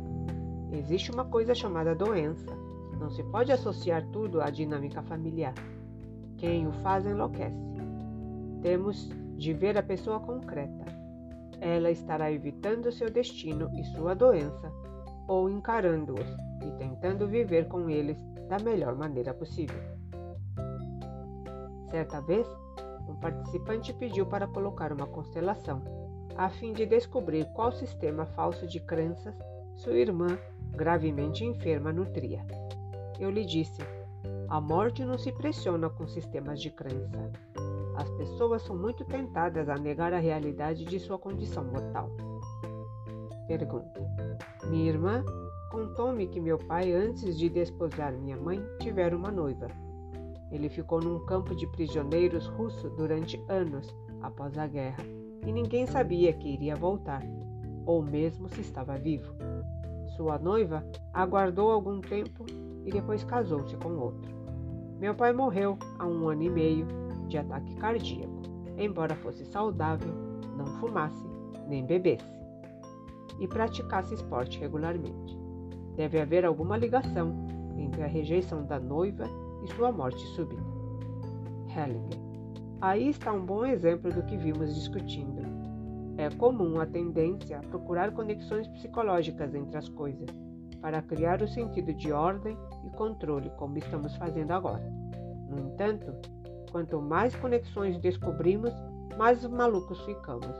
Existe uma coisa chamada doença. Não se pode associar tudo à dinâmica familiar. Quem o faz enlouquece. Temos de ver a pessoa concreta. Ela estará evitando seu destino e sua doença, ou encarando-os e tentando viver com eles da melhor maneira possível. Certa vez, um participante pediu para colocar uma constelação, a fim de descobrir qual sistema falso de crenças sua irmã, gravemente enferma, nutria. Eu lhe disse: a morte não se pressiona com sistemas de crença. As pessoas são muito tentadas a negar a realidade de sua condição mortal. Pergunta: Minha irmã contou-me que meu pai, antes de desposar minha mãe, tivera uma noiva. Ele ficou num campo de prisioneiros russo durante anos após a guerra e ninguém sabia que iria voltar, ou mesmo se estava vivo. Sua noiva aguardou algum tempo e depois casou-se com outro. Meu pai morreu há um ano e meio de ataque cardíaco, embora fosse saudável, não fumasse nem bebesse e praticasse esporte regularmente. Deve haver alguma ligação entre a rejeição da noiva e sua morte súbita. Hellinger. Aí está um bom exemplo do que vimos discutindo. É comum a tendência a procurar conexões psicológicas entre as coisas, para criar o sentido de ordem e controle, como estamos fazendo agora. No entanto, quanto mais conexões descobrimos, mais malucos ficamos.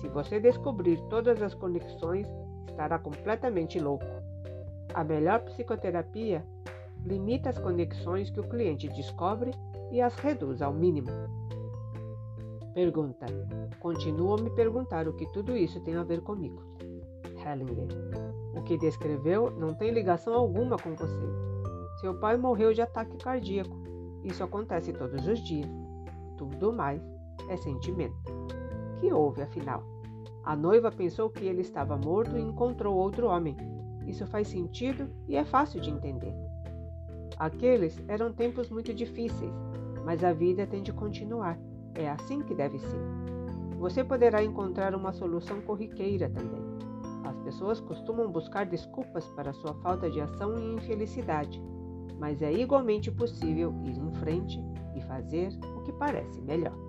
Se você descobrir todas as conexões, estará completamente louco. A melhor psicoterapia limita as conexões que o cliente descobre e as reduz ao mínimo. Pergunta: Continuo a me perguntar o que tudo isso tem a ver comigo. Hellinger: O que descreveu não tem ligação alguma com você. Seu pai morreu de ataque cardíaco. Isso acontece todos os dias. Tudo mais é sentimento. Que houve, afinal? A noiva pensou que ele estava morto e encontrou outro homem. Isso faz sentido e é fácil de entender. Aqueles eram tempos muito difíceis, mas a vida tem de continuar. É assim que deve ser. Você poderá encontrar uma solução corriqueira também. As pessoas costumam buscar desculpas para sua falta de ação e infelicidade, mas é igualmente possível ir em frente e fazer o que parece melhor.